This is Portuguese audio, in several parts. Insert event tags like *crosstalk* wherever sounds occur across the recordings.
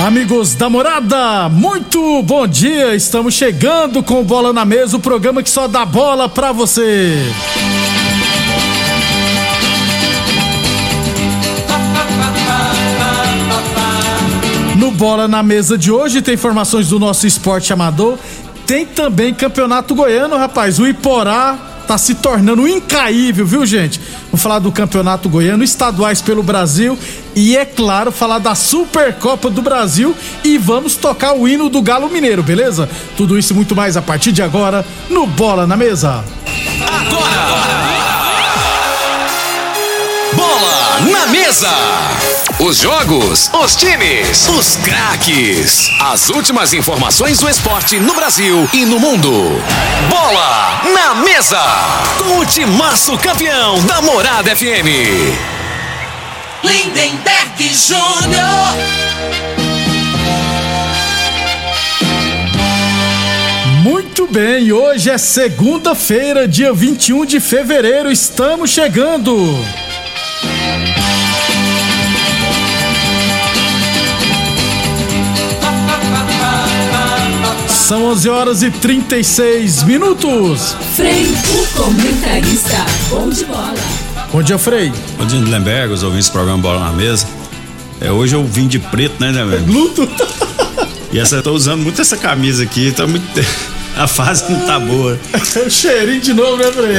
Amigos da morada, muito bom dia. Estamos chegando com Bola na Mesa, o programa que só dá bola pra você. No Bola na Mesa de hoje tem informações do nosso esporte amador. Tem também campeonato goiano, rapaz. O Iporá tá se tornando incaível, viu, gente? Vamos falar do campeonato goiano, estaduais pelo Brasil e, é claro, falar da Supercopa do Brasil e vamos tocar o hino do Galo Mineiro, beleza? Tudo isso e muito mais a partir de agora no Bola na Mesa. Bola na mesa. Os jogos, os times, os craques. As últimas informações do esporte no Brasil e no mundo. Bola na mesa. Com o timaço campeão da Morada FM. Lindenberg Júnior. Muito bem, hoje é segunda-feira, dia 21 de fevereiro, estamos chegando. São 11 horas e 36 minutos. Frei, o comentarista. Bom de bola. Bom dia, Frei. Bom dia, Lemberg, os ouvintes do programa Bola na Mesa. É, hoje eu vim de preto, né, Lemberg? Luto. E essa, eu tô usando muito essa camisa aqui, tá muito. *laughs* A fase não tá boa. *laughs* o cheirinho de novo, né, Frei?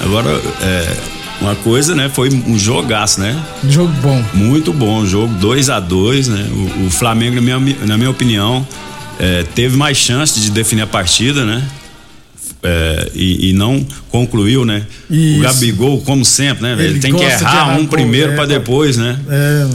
Agora, é, uma coisa, né, foi um jogaço, né? Jogo bom. Muito bom, jogo 2 a 2 né? O, o Flamengo, na minha, na minha opinião, é, teve mais chance de definir a partida, né? É, e, e não concluiu, né? Isso. O Gabigol, como sempre, né? Ele, Ele tem que errar errar um primeiro é, pra- depois, né? É,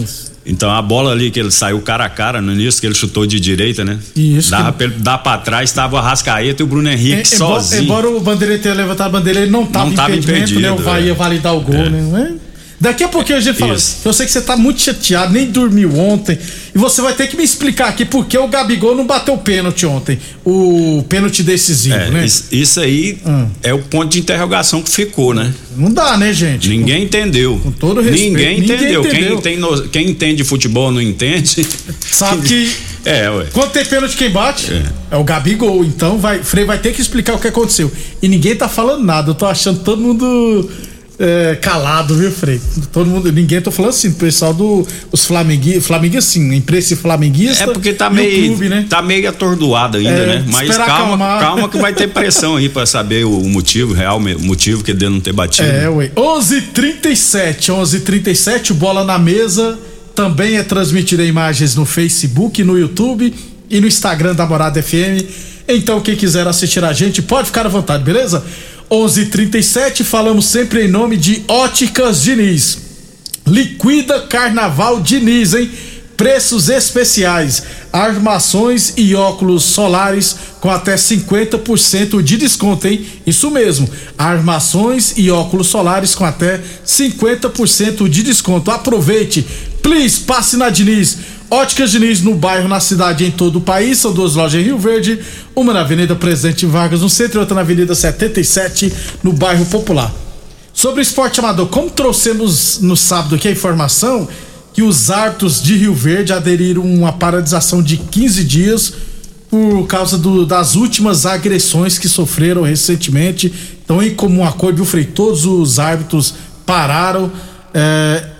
Então a bola ali que ele saiu cara a cara no início, que ele chutou de direita, né? Isso, Dava que- pra pra trás, tava o Arrascaeta e o Bruno Henrique É, embora, sozinho. embora o Bandeira tenha levantado a bandeira, ele não tava Não impedimento, né? O impedido, vai é. validar o gol, É. né? Daqui a pouquinho a gente fala. Isso. Eu sei que você tá muito chateado, nem dormiu ontem. E você vai ter que me explicar aqui por que o Gabigol não bateu pênalti ontem. O pênalti decisivo, É, né? isso, isso aí Hum. é o ponto de interrogação que ficou, né? Não dá, né, gente? Ninguém entendeu. com todo respeito, Ninguém ninguém entendeu. entendeu. Quem, tem no- quem entende futebol não entende. Sabe que *laughs* É, ué. quando tem pênalti quem bate é, É. o Gabigol. Então vai, Frei vai ter que explicar o que aconteceu. E ninguém tá falando nada. Eu tô achando todo mundo é, calado, viu, Frei? Todo mundo, ninguém tô falando assim, o pessoal do os flamenguistas, flamenguistas sim, a imprensa flamenguista. É porque tá e o meio, clube, né? tá meio atordoado ainda, É, né? Mas calma, acalmar. calma que vai ter pressão aí pra saber o, o motivo, real me- motivo que dele não ter batido. É, ué. 11:37, 11:37, bola na mesa. Também é transmitida imagens no Facebook, no YouTube e no Instagram da Morada FM. Então, quem quiser assistir a gente, pode ficar à vontade, beleza? 11:37, falamos sempre em nome de Óticas Diniz. Liquida Carnaval Diniz, hein? Preços especiais, armações e óculos solares com até 50% de desconto, hein? Isso mesmo, armações e óculos solares com até 50% de desconto. Aproveite, please, passe na Diniz. Óticas Diniz no bairro, na cidade e em todo o país. São duas lojas em Rio Verde, uma na Avenida Presidente Vargas, no centro, e outra na Avenida 77, no bairro Popular. Sobre o esporte amador, como trouxemos no sábado aqui a informação que os árbitros de Rio Verde aderiram a uma paralisação de 15 dias por causa do, das últimas agressões que sofreram recentemente. Então, em comum acordo, viu, Frei? Todos os árbitros pararam. É,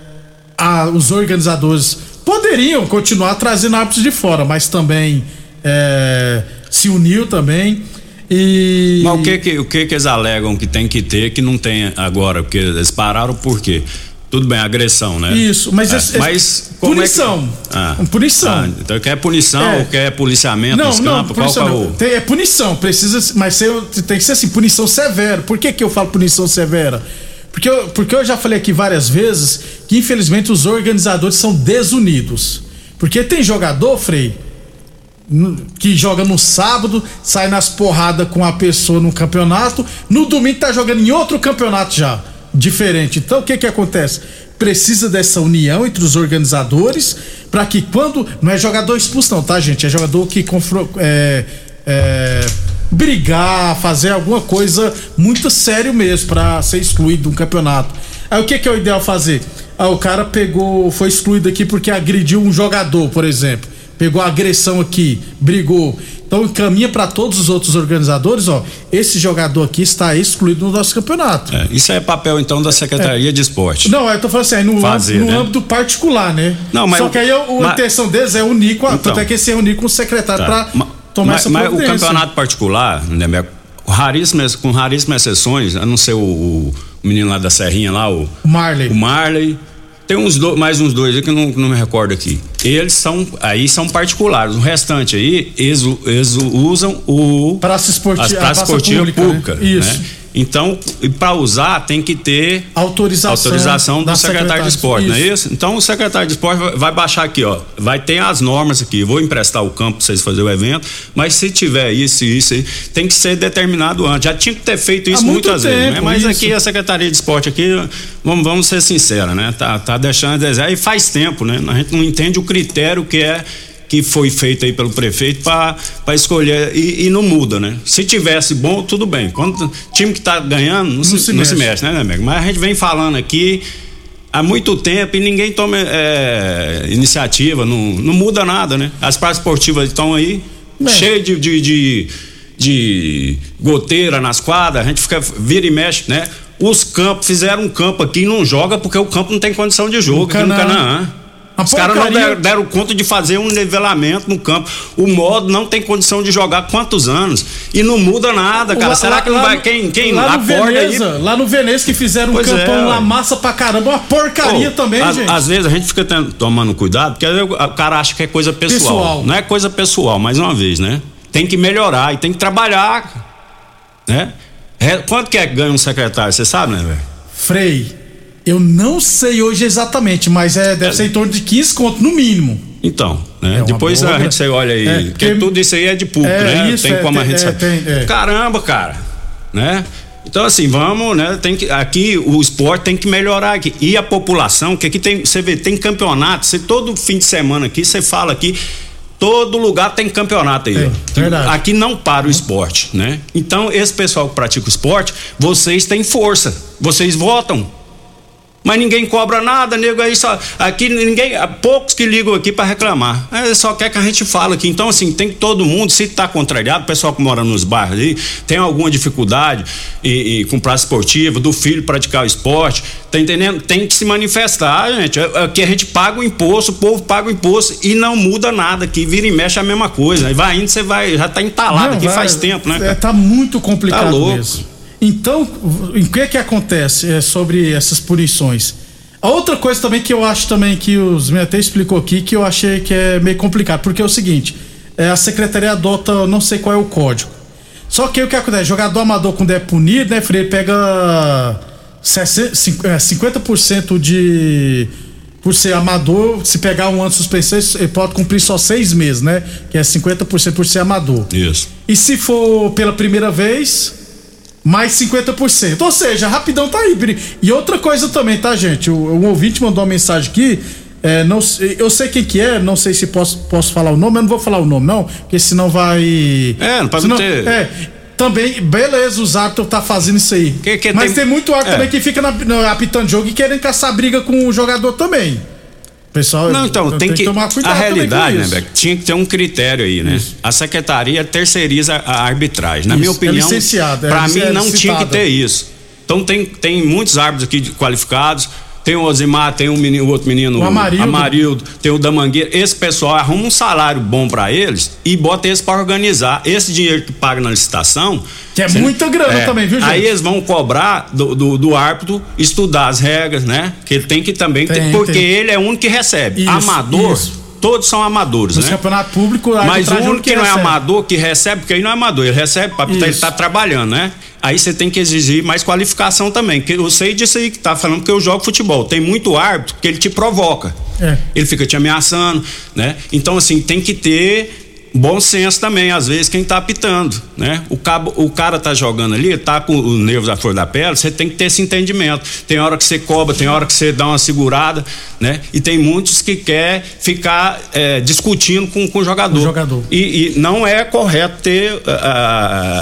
a, os organizadores poderiam continuar trazendo árbitros de fora, mas também é, se uniu também. E... Mas o que que, o que que eles alegam que tem que ter que não tem agora? Porque eles pararam por quê? Tudo bem, agressão, né? Isso, mas, É, esse- mas como é que- punição. Ah. Punição. Ah, então quer punição É. ou quer policiamento Não, nos não, campos? Qual que punição é não. Tem- é punição, precisa, mas tem que ser assim, punição severa. Por que, que eu falo punição severa? Porque eu, porque eu já falei aqui várias vezes que infelizmente os organizadores são desunidos. Porque tem jogador, Frei, que joga no sábado, sai nas porradas com a pessoa no campeonato, no domingo tá jogando em outro campeonato já, diferente. Então o que que acontece? Precisa dessa união entre os organizadores para que quando não é jogador expulso não, tá gente? É jogador que confro, é, é, brigar, fazer alguma coisa muito sério mesmo para ser excluído de um campeonato. Aí o que que é o ideal fazer? Ah, o cara pegou, foi excluído aqui porque agrediu um jogador, por exemplo pegou a agressão aqui, brigou. Então encaminha para todos os outros organizadores, ó, esse jogador aqui está excluído no nosso campeonato. É, isso é papel então da Secretaria de Esporte. Não, eu tô falando assim, aí no, Fazer, âmbito, no né? âmbito particular, né? Não, mas Só o- que aí a, a mas- intenção deles é unir com a, Então. tanto é que esse é unir com o secretário Tá. para tomar mas, essa mas o campeonato particular, né, raríssimas, com raríssimas exceções, a não ser o, o menino lá da Serrinha lá, o, O Marley. o Marley. Tem uns do- mais uns dois aí que eu não, não me recordo aqui. Eles são aí são particulares. O restante aí, eles, eles usam o Praça esportiva, praça pública, públicas. né? Isso. Né? Então, para usar, tem que ter Autorização, autorização do da secretário de esporte, não é isso? Então o secretário de esporte vai- baixar aqui, ó. Vai ter as normas aqui. Vou emprestar o campo para vocês fazerem o evento, mas se tiver isso e isso, tem que ser determinado antes. Já tinha que ter feito isso muitas vezes, né? tempo, Mas isso. aqui a Secretaria de Esporte aqui, vamos, vamos ser sinceros, né? Tá, tá deixando a desejar e faz tempo, né? A gente não entende o critério que é que foi feito aí pelo prefeito para escolher e, e não muda, né? Se tivesse bom, tudo bem. Quando o time que tá ganhando, não, se, se não se mexe. mexe, né, né, amigo? Mas a gente vem falando aqui há muito tempo e ninguém toma é, iniciativa, não, não muda nada, né? As praças esportivas estão aí, cheias de, de, de, de goteira nas quadras, a gente fica, vira e mexe, né? Os campos, fizeram um campo aqui e não joga porque o campo não tem condição de jogo aqui no Canaã. A Os caras não deram, deram conta de fazer um nivelamento no campo. O modo não tem condição de jogar quantos anos? E não muda nada, cara. Lá- Será lá- que não lá vai. no- Quem, quem lá no acorda aí? Veneza, Lá no Veneza que fizeram um Pois é, campão lá ué. massa pra caramba, uma porcaria Pô, também, às, gente. às vezes a gente fica ten- tomando cuidado, porque aí o cara acha que é coisa pessoal. Pessoal. Não é coisa pessoal, mais uma vez, né? Tem que melhorar e tem que trabalhar. Né? É, quanto que é que ganha um secretário? Você sabe, né, velho? Frei, eu não sei hoje exatamente, mas é, deve ser em torno de 15 conto no mínimo. Então, né? É Depois boa a gente você olha aí, É, porque porque- tudo isso aí é de público, É, né? isso, tem é, como a tem- gente é, saber. tem, é. Caramba, cara, né? Então assim, vamos, né? Tem que aqui o esporte tem que melhorar aqui. E a população, que aqui tem, você vê, tem campeonato, você todo fim de semana aqui, você fala aqui Todo lugar tem campeonato aí. Tem, verdade. Aqui não para o esporte, né? Então, esse pessoal que pratica o esporte, vocês têm força. Vocês votam. Mas ninguém cobra nada, nego aí só. Aqui ninguém. Há poucos que ligam aqui para reclamar. É, só quer que a gente fale aqui. Então, assim, tem que todo mundo, se tá contrariado, o pessoal que mora nos bairros aí, tem alguma dificuldade e, e com praça esportiva, do filho praticar o esporte, tá entendendo? Tem que se manifestar, gente. É- Aqui a gente paga o imposto, o povo paga o imposto e não muda nada. Aqui vira e mexe a mesma coisa. Aí vai indo, você vai, já tá entalado Não, aqui vai- faz tempo, né? É, tá muito complicado Tá louco. mesmo. Então, o que que acontece é, sobre essas punições? A outra coisa também que eu acho também que os me até explicou aqui que eu achei que é meio complicado, porque é o seguinte, é, a secretaria adota, não sei qual é o código. Só que o que acontece? Jogador amador quando é punido, né, Frei, pega 60, cin- é, 50% de por ser amador, se pegar um ano de suspensão, ele pode cumprir só seis meses, né? Que é 50% por ser amador. Isso. E se for pela primeira vez, mais 50%. Ou seja, rapidão tá aí. E outra coisa também, tá, gente? O- Um ouvinte mandou uma mensagem aqui. é, não, eu sei quem que é, não sei se posso, posso falar o nome, eu não vou falar o nome, não, porque senão vai. É, não pode senão, ter- É, também, beleza, os árbitros tá fazendo isso aí. Que- que Mas tem- tem, muito árbitro é. também que fica na, no, apitando jogo e querendo caçar briga com o jogador também. Pessoal, Não, então, tem, que, tomar cuidado a realidade, né, isso. Beck, tinha que ter um critério aí, né? A secretaria terceiriza a arbitragem. Na Isso, minha é opinião, é para mim é não tinha que ter isso. Então tem, tem muitos árbitros aqui qualificados. Tem o Osimar, tem um menino, o outro menino, O Amarildo. Amarildo, tem o da Mangueira. Esse pessoal arruma um salário bom para eles e bota eles para organizar. Esse dinheiro que paga na licitação. Que é você- muita grana também, viu, gente? Aí eles vão cobrar do, do, do árbitro estudar as regras, né? Que ele tem que também. Tem, ter, porque tem. ele é o único que recebe. Isso, Amador, isso. Todos são amadores, Nos né? campeonatos públicos, a Mas o único que não é amador, que recebe, porque aí não é amador, ele recebe para ele Isso. tá trabalhando, né? Aí você tem que exigir mais qualificação também. Que eu sei disso aí que tá falando porque eu jogo futebol. Tem muito árbitro que ele te provoca. É. Ele fica te ameaçando, né? Então, assim, tem que ter bom senso também, às vezes, quem tá apitando, né? O, cabo, o cara tá jogando ali, tá com os nervos à flor da pele, você tem que ter esse entendimento. Tem hora que você cobra, tem hora que você dá uma segurada, né? E tem muitos que quer ficar é, discutindo com, com o jogador. O jogador. E, e não é correto ter a,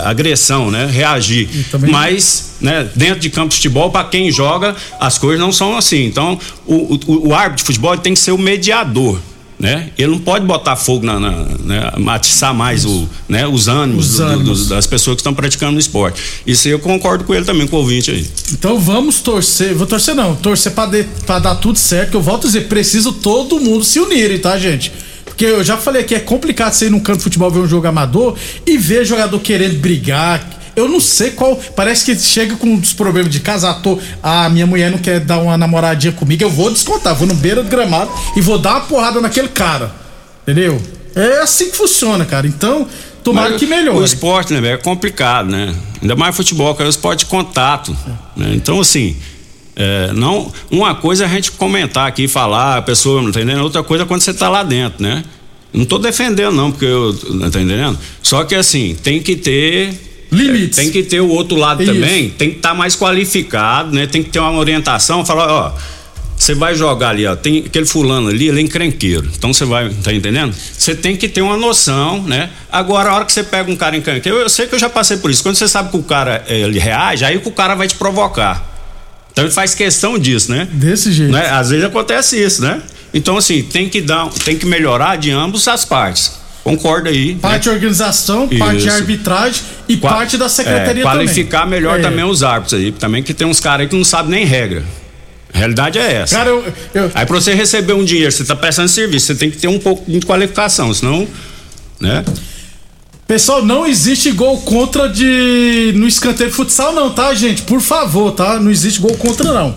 a- agressão, né? Reagir. Mas, né, dentro de campo de futebol, para quem joga, as coisas não são assim. Então, o, o, o árbitro de futebol tem que ser o mediador. Né? Ele não pode botar fogo na, na né? atiçar mais o, né? os ânimos, Os do- do- ânimos. das pessoas que estão praticando o esporte. Isso aí eu concordo com ele também, com o ouvinte aí. Então vamos torcer, vou torcer não, torcer pra dar tudo certo, que eu volto a dizer, preciso todo mundo se unirem, tá, gente? Porque eu já falei que é complicado você ir num campo de futebol ver um jogo amador e ver jogador querendo brigar. Eu não sei qual. Parece que chega com uns problemas de casa. Ah, tô, ah, minha mulher não quer dar uma namoradinha comigo. Eu vou descontar, vou no beira do gramado e vou dar uma porrada naquele cara. Entendeu? É assim que funciona, cara. Então, tomara Mas que melhore. O esporte, né, é complicado, né? Ainda mais futebol, que é o esporte de contato. né? Então, assim, é, não, uma coisa é a gente comentar aqui, falar, a pessoa não tá entendendo, outra coisa é quando você tá lá dentro, né? Não tô defendendo, não, porque eu. Não tá entendendo? Só que assim, tem que ter. Limites. Tem que ter o outro lado Isso. também, tem que estar mais qualificado, né? Tem que ter uma orientação, falar, ó. Você vai jogar ali, ó. Tem aquele fulano ali, ele é encrenqueiro. Então você vai, tá entendendo? Você tem que ter uma noção, né? Agora, a hora que você pega um cara encrenqueiro, eu, eu sei que eu já passei por isso. Quando você sabe que o cara eh, ele reage, aí que o cara vai te provocar. Então ele faz questão disso, né? Desse jeito. né? Às vezes acontece isso, né? Então, assim, tem que dar, tem que melhorar de ambas as partes. Concorda aí. Parte de né? organização, parte de Isso. arbitragem e Qua- parte da secretaria é, qualificar também. melhor É. também os árbitros aí. Também que tem uns caras aí que não sabem nem regra. A realidade é essa. Cara, eu, eu- Aí pra você receber um dinheiro, você tá prestando serviço, você tem que ter um pouco de qualificação, senão, né? Pessoal, não existe gol contra de no escanteio de futsal não, tá, gente? Por favor, tá? Não existe gol contra não.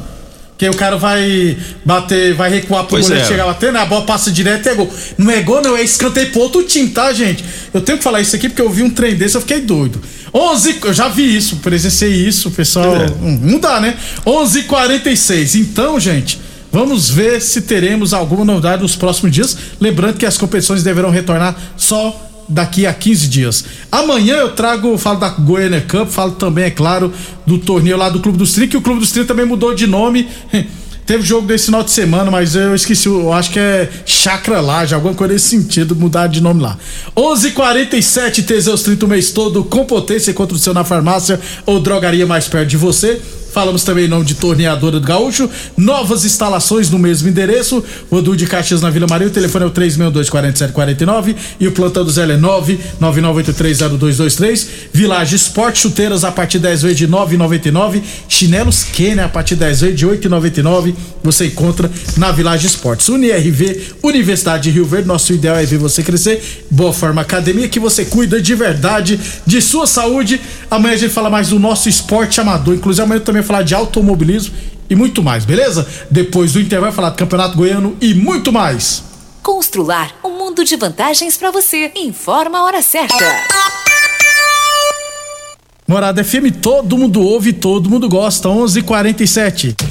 Que o cara vai bater, vai recuar pro Pois goleiro é. chegar batendo, a bola passa direto e é gol. Não é gol, não, é escanteio pro outro time, tá, gente? Eu tenho que falar isso aqui porque eu vi um trem desse, eu fiquei doido. 11, eu já vi isso, presenciei isso, pessoal. É. Hum, não dá, né? 11:46. Então, gente, vamos ver se teremos alguma novidade nos próximos dias. Lembrando que as competições deverão retornar só daqui a 15 dias. Amanhã eu trago, falo da Goiânia Cup, falo também, é claro, do torneio lá do Clube dos 30, que o Clube dos 30 também mudou de nome. *laughs* Teve jogo desse final de semana, mas eu esqueci, eu acho que é Chacra Laje, alguma coisa nesse sentido, mudar de nome lá. 11:47 Teseus 30 o mês todo, com potência contra o seu na farmácia ou drogaria mais perto de você. Falamos também em nome de Torneadora do Gaúcho. Novas instalações no mesmo endereço. Rodul de Caxias na Vila Maria. O telefone é o 362-4749. E o plantão do Zé é 999830223. Village Esporte, chuteiras a partir 10 vezes de 9,99. Chinelos Kenner a partir 10 vezes de 8,99. Você encontra na Village Esportes. UniRV, Universidade de Rio Verde. Nosso ideal é ver você crescer. Boa Forma Academia, que você cuida de verdade de sua saúde. Amanhã a gente fala mais do nosso esporte amador. Inclusive, amanhã eu também falar de automobilismo e muito mais, beleza? Depois do intervalo, vai falar do Campeonato Goiano e muito mais. Constrular um mundo de vantagens para você. Informa a hora certa. Morada FM, todo mundo ouve, todo mundo gosta. 11:47.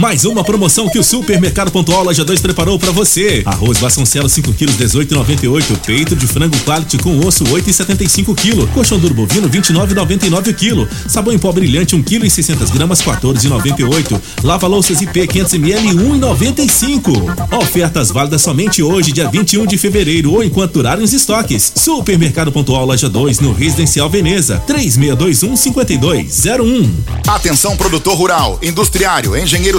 Mais uma promoção que o Supermercado Pontual Loja 2 preparou para você. Arroz Vasconcelos 5 kg 18,98. Peito de frango quality com osso 8,75 kg. Colchão duro bovino 29,99 kg. Sabão em pó brilhante 1 kg e 600 gramas 14,98. Lava louças IP 500 ml 1,95. Ofertas válidas somente hoje, dia 21 de fevereiro ou enquanto durarem os estoques. Supermercado Pontual Loja 2 no Residencial Veneza 3621 5201. Atenção produtor rural, industriário, engenheiro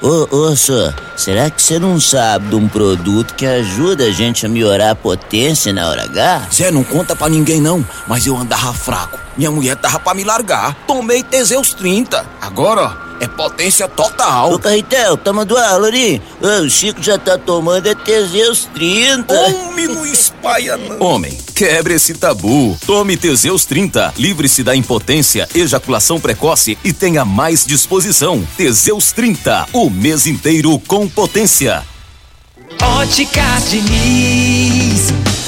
Ô, ô, senhor, será que você não sabe de um produto que ajuda a gente a melhorar a potência na hora H? Zé, não conta pra ninguém não, mas eu andava fraco. Minha mulher tava pra me largar. Tomei Teseus 30. Agora, ó, é potência total. Ô, Carretel, tá mandando aula ali? O Chico já tá tomando é Teseus 30. Homem, não espalha não. Homem, quebre esse tabu. Tome Teseus 30. Livre-se da impotência, ejaculação precoce e tenha mais disposição. Teseus 30. O mês inteiro com potência. Óticas Diniz.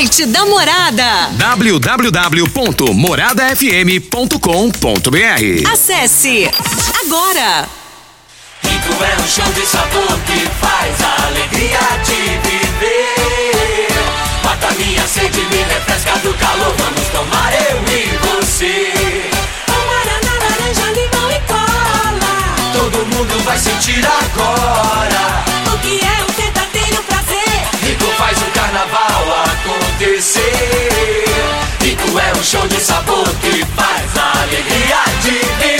Site da Morada. www.moradafm.com.br Acesse agora. Rico é um show de sabor que faz a alegria de viver. Mata minha sede, me refresca do calor. Vamos tomar eu e você. Guaraná, laranja, limão e cola. Todo mundo vai sentir agora. O que é o acontecer. Rico é um show de sabor que faz a alegria de viver.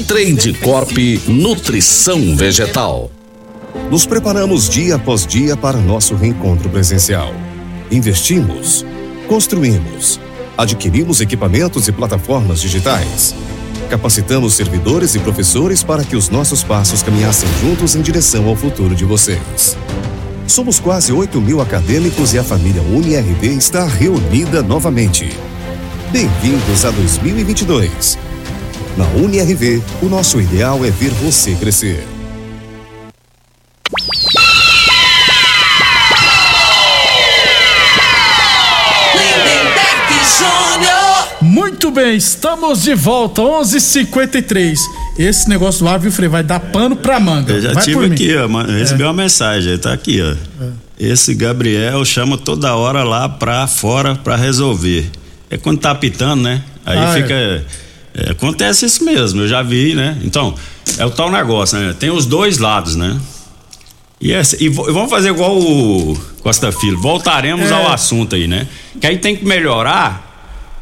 Trade Corp Nutrição Vegetal. Nos preparamos dia após dia para nosso reencontro presencial. Investimos, construímos, adquirimos equipamentos e plataformas digitais. Capacitamos servidores e professores para que os nossos passos caminhassem juntos em direção ao futuro de vocês. Somos quase 8 mil acadêmicos e a família UniRV está reunida novamente. Bem-vindos a 2022. Na UniRV, o nosso ideal é ver você crescer. Muito bem, estamos de volta, 11:53. Esse negócio do ar, viu, Frei, vai dar pano pra manga. Eu já vai tive por mim. aqui, ó, recebi uma mensagem, tá aqui, ó. Esse Gabriel chama toda hora lá pra fora pra resolver. É quando tá apitando, né? Aí Ah, fica. é, acontece isso mesmo, eu já vi, né? Então, é o tal negócio, né? Tem os dois lados, né? E, essa, e vamos fazer igual o Costa Filho, voltaremos É. ao assunto aí, né? Que aí tem que melhorar,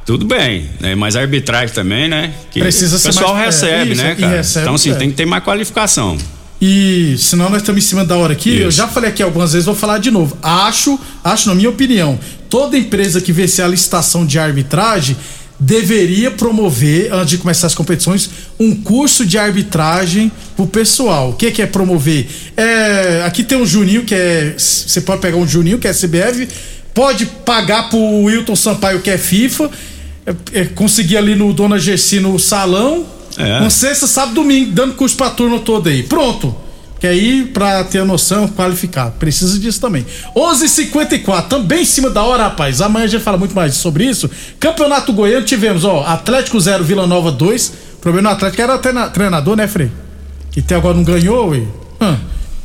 tudo bem, né? Mas a arbitragem também, né? Que Precisa o pessoal mais- é, recebe, isso, né, cara? recebe, então, assim, é. tem que ter mais qualificação. E senão nós estamos em cima da hora aqui. Eu já falei aqui algumas vezes, vou falar de novo. Acho, acho na minha opinião, toda empresa que vencer a licitação de arbitragem deveria promover, antes de começar as competições, um curso de arbitragem pro pessoal. O que, que é promover? É, aqui tem um Juninho, que é. Você pode pegar um Juninho, que é CBF, pode pagar pro Wilton Sampaio, que é FIFA, é, é, conseguir ali no Dona Gessi no salão. É. Um sexta, sábado, domingo, dando curso pra turma toda aí. Pronto. Que aí, pra ter a noção, qualificar. Precisa disso também. 11:54 h 54 também em cima da hora, rapaz. Amanhã a gente fala muito mais sobre isso. Campeonato Goiano tivemos, ó, Atlético 0, Vila Nova 2. O problema no Atlético era treina- treinador, né, Frei? Que até agora não ganhou, ué. Hã.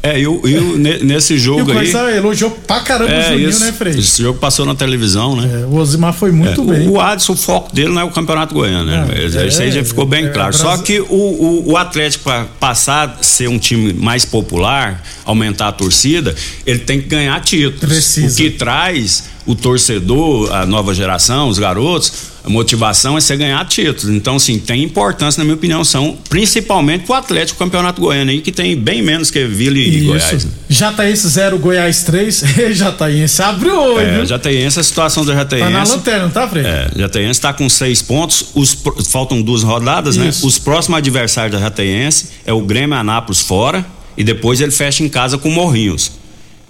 É, e, o- e o- ne- nesse E o jogo aí. Coisa elogiou pra caramba o É, Juninho, esse, né, Frei? esse jogo passou na televisão, né? O Osimar foi muito É, bem. O, o Adson, o foco dele não é o Campeonato Goiano, né? é, Isso aí já ficou bem é, claro. Brasil- Só que o, o, o Atlético, para passar a ser um time mais popular, aumentar a torcida, ele tem que ganhar títulos. Precisa. O que traz o torcedor, a nova geração, os garotos, a motivação é você ganhar títulos. Então, assim, tem importância, na minha opinião, são principalmente pro Atlético Campeonato Goiano aí, que tem bem menos que Vila e Goiás. né? Jataense 0, Goiás 3. *laughs* Jataense abriu o olho, É, viu? Jataiense, a situação do Jataiense. Tá na lanterna, não tá, Frei? É, Jataiense está com seis pontos, os faltam duas rodadas, né? Isso. Os próximos adversários da Jataiense é o Grêmio Anápolis fora e depois ele fecha em casa com o Morrinhos.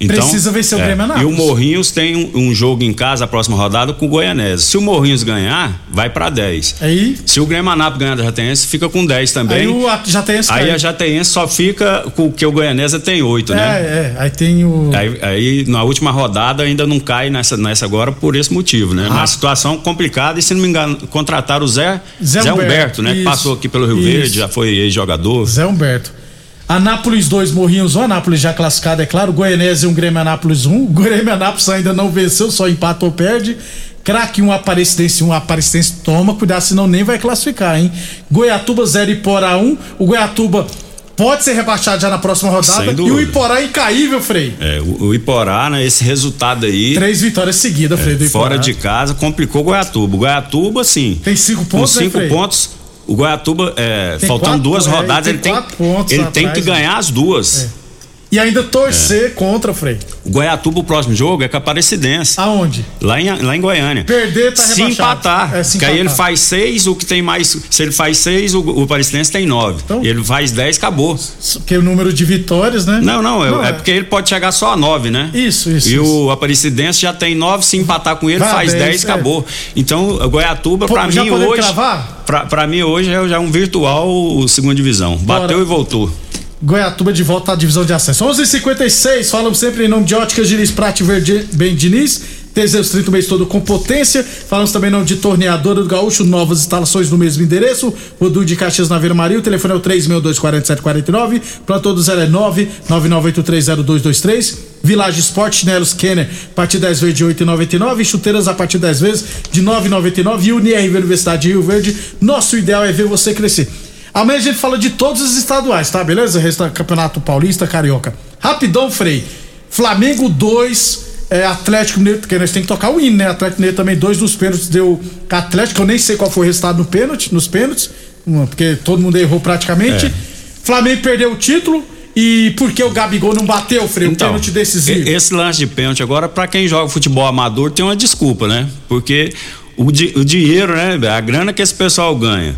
Então, Precisa vencer o é, Grêmio E o Anápolis. Morrinhos tem um, um jogo em casa, a próxima rodada, com o Goianese. Se o Morrinhos ganhar, vai para 10. Aí, Se o Grêmio Anápolis ganhar da Jataiense, fica com 10 também. aí o Aí cai. a Jataiense só fica com o que o Goianese tem 8, né? É, é. Aí tem o. Aí, aí, na última rodada ainda não cai nessa, nessa agora por esse motivo, né? Ah. Uma situação complicada e se não me engano, contrataram o Zé, Zé Zé, Humberto, Humberto, né? Que isso, passou aqui pelo Rio isso. Verde, já foi ex-jogador. Zé Humberto. Anápolis 2, Morrinhos 1. Anápolis já classificado, é claro. Goianese 1, Grêmio Anápolis 1. O *laughs* Grêmio Anápolis ainda não venceu, só empata ou perde. Craque 1, Aparecidense 1. Aparecidense toma cuidado, senão nem vai classificar, hein? Goiatuba 0, Iporá 1. O Goiatuba pode ser rebaixado já na próxima rodada. E o. Iporá é incaível, Frei. É, o, o Iporá, né? Esse resultado aí. Três vitórias seguidas, Frei, do Iporá. Fora de casa, complicou o Goiatuba. O Goiatuba, sim. Tem cinco Com pontos, né, cinco Frei? pontos. O Goiatuba, é, Tem faltando duas é, rodadas, tem ele tem, quatro pontos ele tem que né? ganhar as duas. E ainda torcer contra, Frei. O Goiatuba, o próximo jogo é com a Aparecidense. Aonde? Lá em, lá em Goiânia. Perder, tá se rebaixado. empatar. É, se que aí ele empatar. faz seis, o que tem mais. Se ele faz seis, o, o Aparecidense tem nove. Então- ele faz dez, acabou. Porque o número de vitórias, né? Não, não, é, Não, é é. porque ele pode chegar só a nove, né? Isso, isso. E isso. o Aparecidense já tem nove, se empatar com ele, Vai faz 10, dez, é. acabou. Então, o Goiatuba, Pô, pra mim hoje. cravar? Pra, pra mim hoje é já um virtual segunda divisão. Bateu e voltou. Goiatuba de volta à divisão de acesso. 11:56 falamos sempre em nome de Óticas Diniz Prate Verde Ben Diniz. Teseus 30 o mês todo com potência. Falamos também nome de Torneadora do Gaúcho, novas instalações no mesmo endereço. Rodul de Caxias na Vila Maria. O telefone é o 3624749. Para todos ela é 999830223. Village Sport, chinelos Kenner, a partir 10 vezes de 8,99. Chuteiras a partir 10 vezes de 9,99. E UniRV Universidade de Rio Verde. Nosso ideal é ver você crescer. Amanhã a gente fala de todos os estaduais, tá? Beleza? Resta Campeonato Paulista, Carioca. Rapidão, Frei. Flamengo 2, é, Atlético Mineiro, porque nós temos que tocar o hino, né? Atlético Mineiro também, dois nos pênaltis deu Atlético, eu nem sei qual foi o resultado no pênalti, nos pênaltis, porque todo mundo errou praticamente. É. Flamengo perdeu o título e por que o Gabigol não bateu, Frei? Um pênalti decisivo. Esse lance de pênalti agora, pra quem joga futebol amador, tem uma desculpa, né? Porque o, di- o dinheiro, né? A grana que esse pessoal ganha.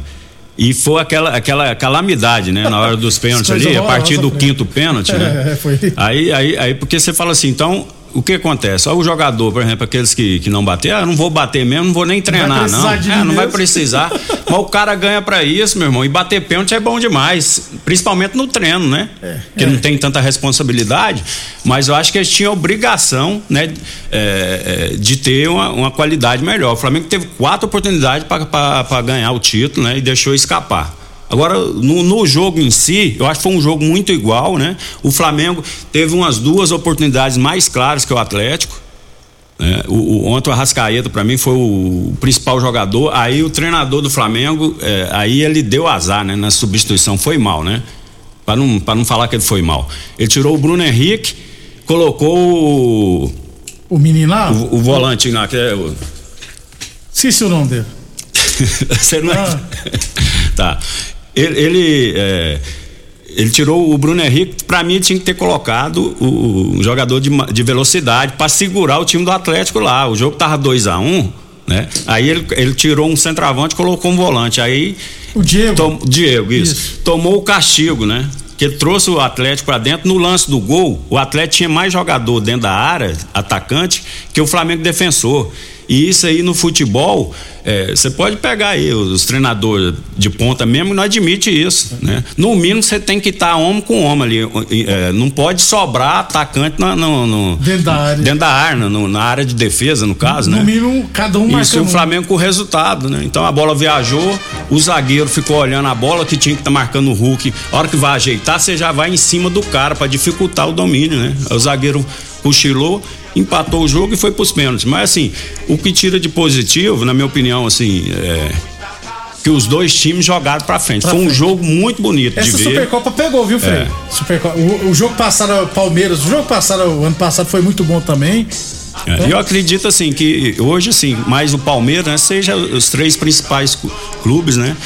E foi aquela, aquela calamidade, né? Na hora dos pênaltis ali, a partir do quinto pênalti, né? *laughs* É, foi. Aí, aí, aí, porque você fala assim, então, o que acontece? O jogador, por exemplo, aqueles que, que não bater, ah, não vou bater mesmo, não vou nem treinar, não. de É, mim não vai precisar. *laughs* Mas o cara ganha pra isso, meu irmão. E bater pênalti é bom demais. Principalmente no treino, né? Porque não tem tanta responsabilidade. Mas eu acho que eles tinham obrigação, né? é, é, de ter uma, uma qualidade melhor. O Flamengo teve quatro oportunidades para ganhar o título, né? E deixou escapar. Agora, no, no jogo em si, eu acho que foi um jogo muito igual, né? O Flamengo teve umas duas oportunidades mais claras que o Atlético. né? O, o, ontem o Arrascaeta, para mim, foi o principal jogador. Aí o treinador do Flamengo, é, aí ele deu azar, né? Na substituição, foi mal, né? Para não, pra não falar que ele foi mal. Ele tirou o Bruno Henrique, colocou o. O menino lá? O, o volante lá, que é. O... Esqueci o nome dele. *laughs* Você não é. *laughs* tá. Ele. ele é, ele tirou o Bruno Henrique, para mim tinha que ter colocado o, o jogador de, de velocidade para segurar o time do Atlético lá. O jogo tava 2 a 1 um, né? Aí ele, ele tirou um centroavante e colocou um volante. Aí o Diego. Tom, Diego, isso, isso. Tomou o castigo, né? Que ele trouxe o Atlético para dentro. No lance do gol, o Atlético tinha mais jogador dentro da área, atacante, que o Flamengo defensor. E isso aí no futebol, você é, pode pegar aí os treinadores de ponta mesmo, não admite isso, né? No mínimo você tem que estar tá homem com homem ali, é, não pode sobrar atacante no, no, no, dentro da área, dentro da área no, na área de defesa, no caso, no, né? No mínimo cada um Isso e o Flamengo com o resultado, né? Então a bola viajou, o zagueiro ficou olhando a bola que tinha que estar tá marcando o Hulk. A hora que vai ajeitar, você já vai em cima do cara para dificultar o domínio, né? O zagueiro cochilou empatou o jogo e foi pros pênaltis. Mas assim, o que tira de positivo, na minha opinião, assim, é que os dois times jogaram pra frente. Pra foi um frente. jogo muito bonito Essa de ver. Supercopa pegou, viu, Frei? É. Supercopa. O, o jogo passado, Palmeiras, o jogo passado, o ano passado foi muito bom também. É, eu acredito assim que hoje assim, mais o Palmeiras, né, seja os três principais clubes, né?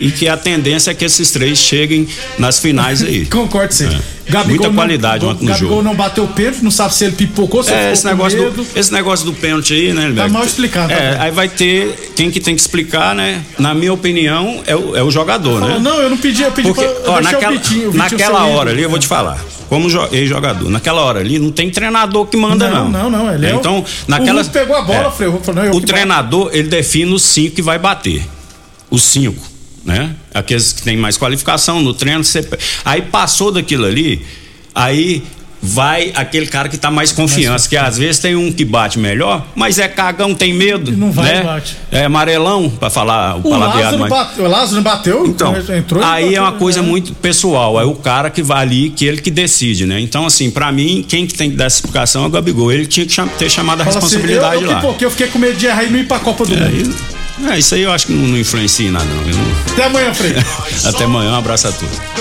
E que a tendência é que esses três cheguem nas finais aí. *laughs* Concordo, sim. É. Muita qualidade não, ontem no Gabigol jogo. não bateu o pênalti, não sabe se ele pipocou, se ele É, esse negócio, medo. do, esse negócio do pênalti aí, né, Tá mal explicado. É, tá aí vai ter. Quem que tem que explicar, né? Na minha opinião, é o, é o jogador, Falou, né? não, eu não pedi, eu pedi Porque, pra ó, naquela, o Vitinho, o Vitinho naquela hora ali, eu vou te falar. Como jo- ex-jogador, naquela hora ali não tem treinador que manda, não. Não, não, não, ele é o- então, o naquela. Hulk pegou a bola, Frei, o Hulk falou, não, eu o treinador, ele define os cinco que vai bater. Os cinco, né? Aqueles que têm mais qualificação no treino. Você... Aí passou daquilo ali, aí vai aquele cara que tá mais confiança, que às vezes tem um que bate melhor, mas é cagão, tem medo. não vai né? e bate. É amarelão, pra falar o, O palavreado Lázaro, mais. bateu, o Lázaro bateu, Então, entrou e aí é uma bateu, coisa né? muito pessoal. É o cara que vai ali, que ele que decide, né? Então, assim, pra mim, quem que tem que dar essa explicação é o Gabigol. Ele tinha que cham- ter chamado a Fala assim, responsabilidade eu, eu, lá. Porque eu fiquei com medo de errar e não ir pra Copa do Mundo. É, isso aí eu acho que não, não influencia em nada, não. Até amanhã, Frei. *laughs* Até amanhã, um abraço a todos.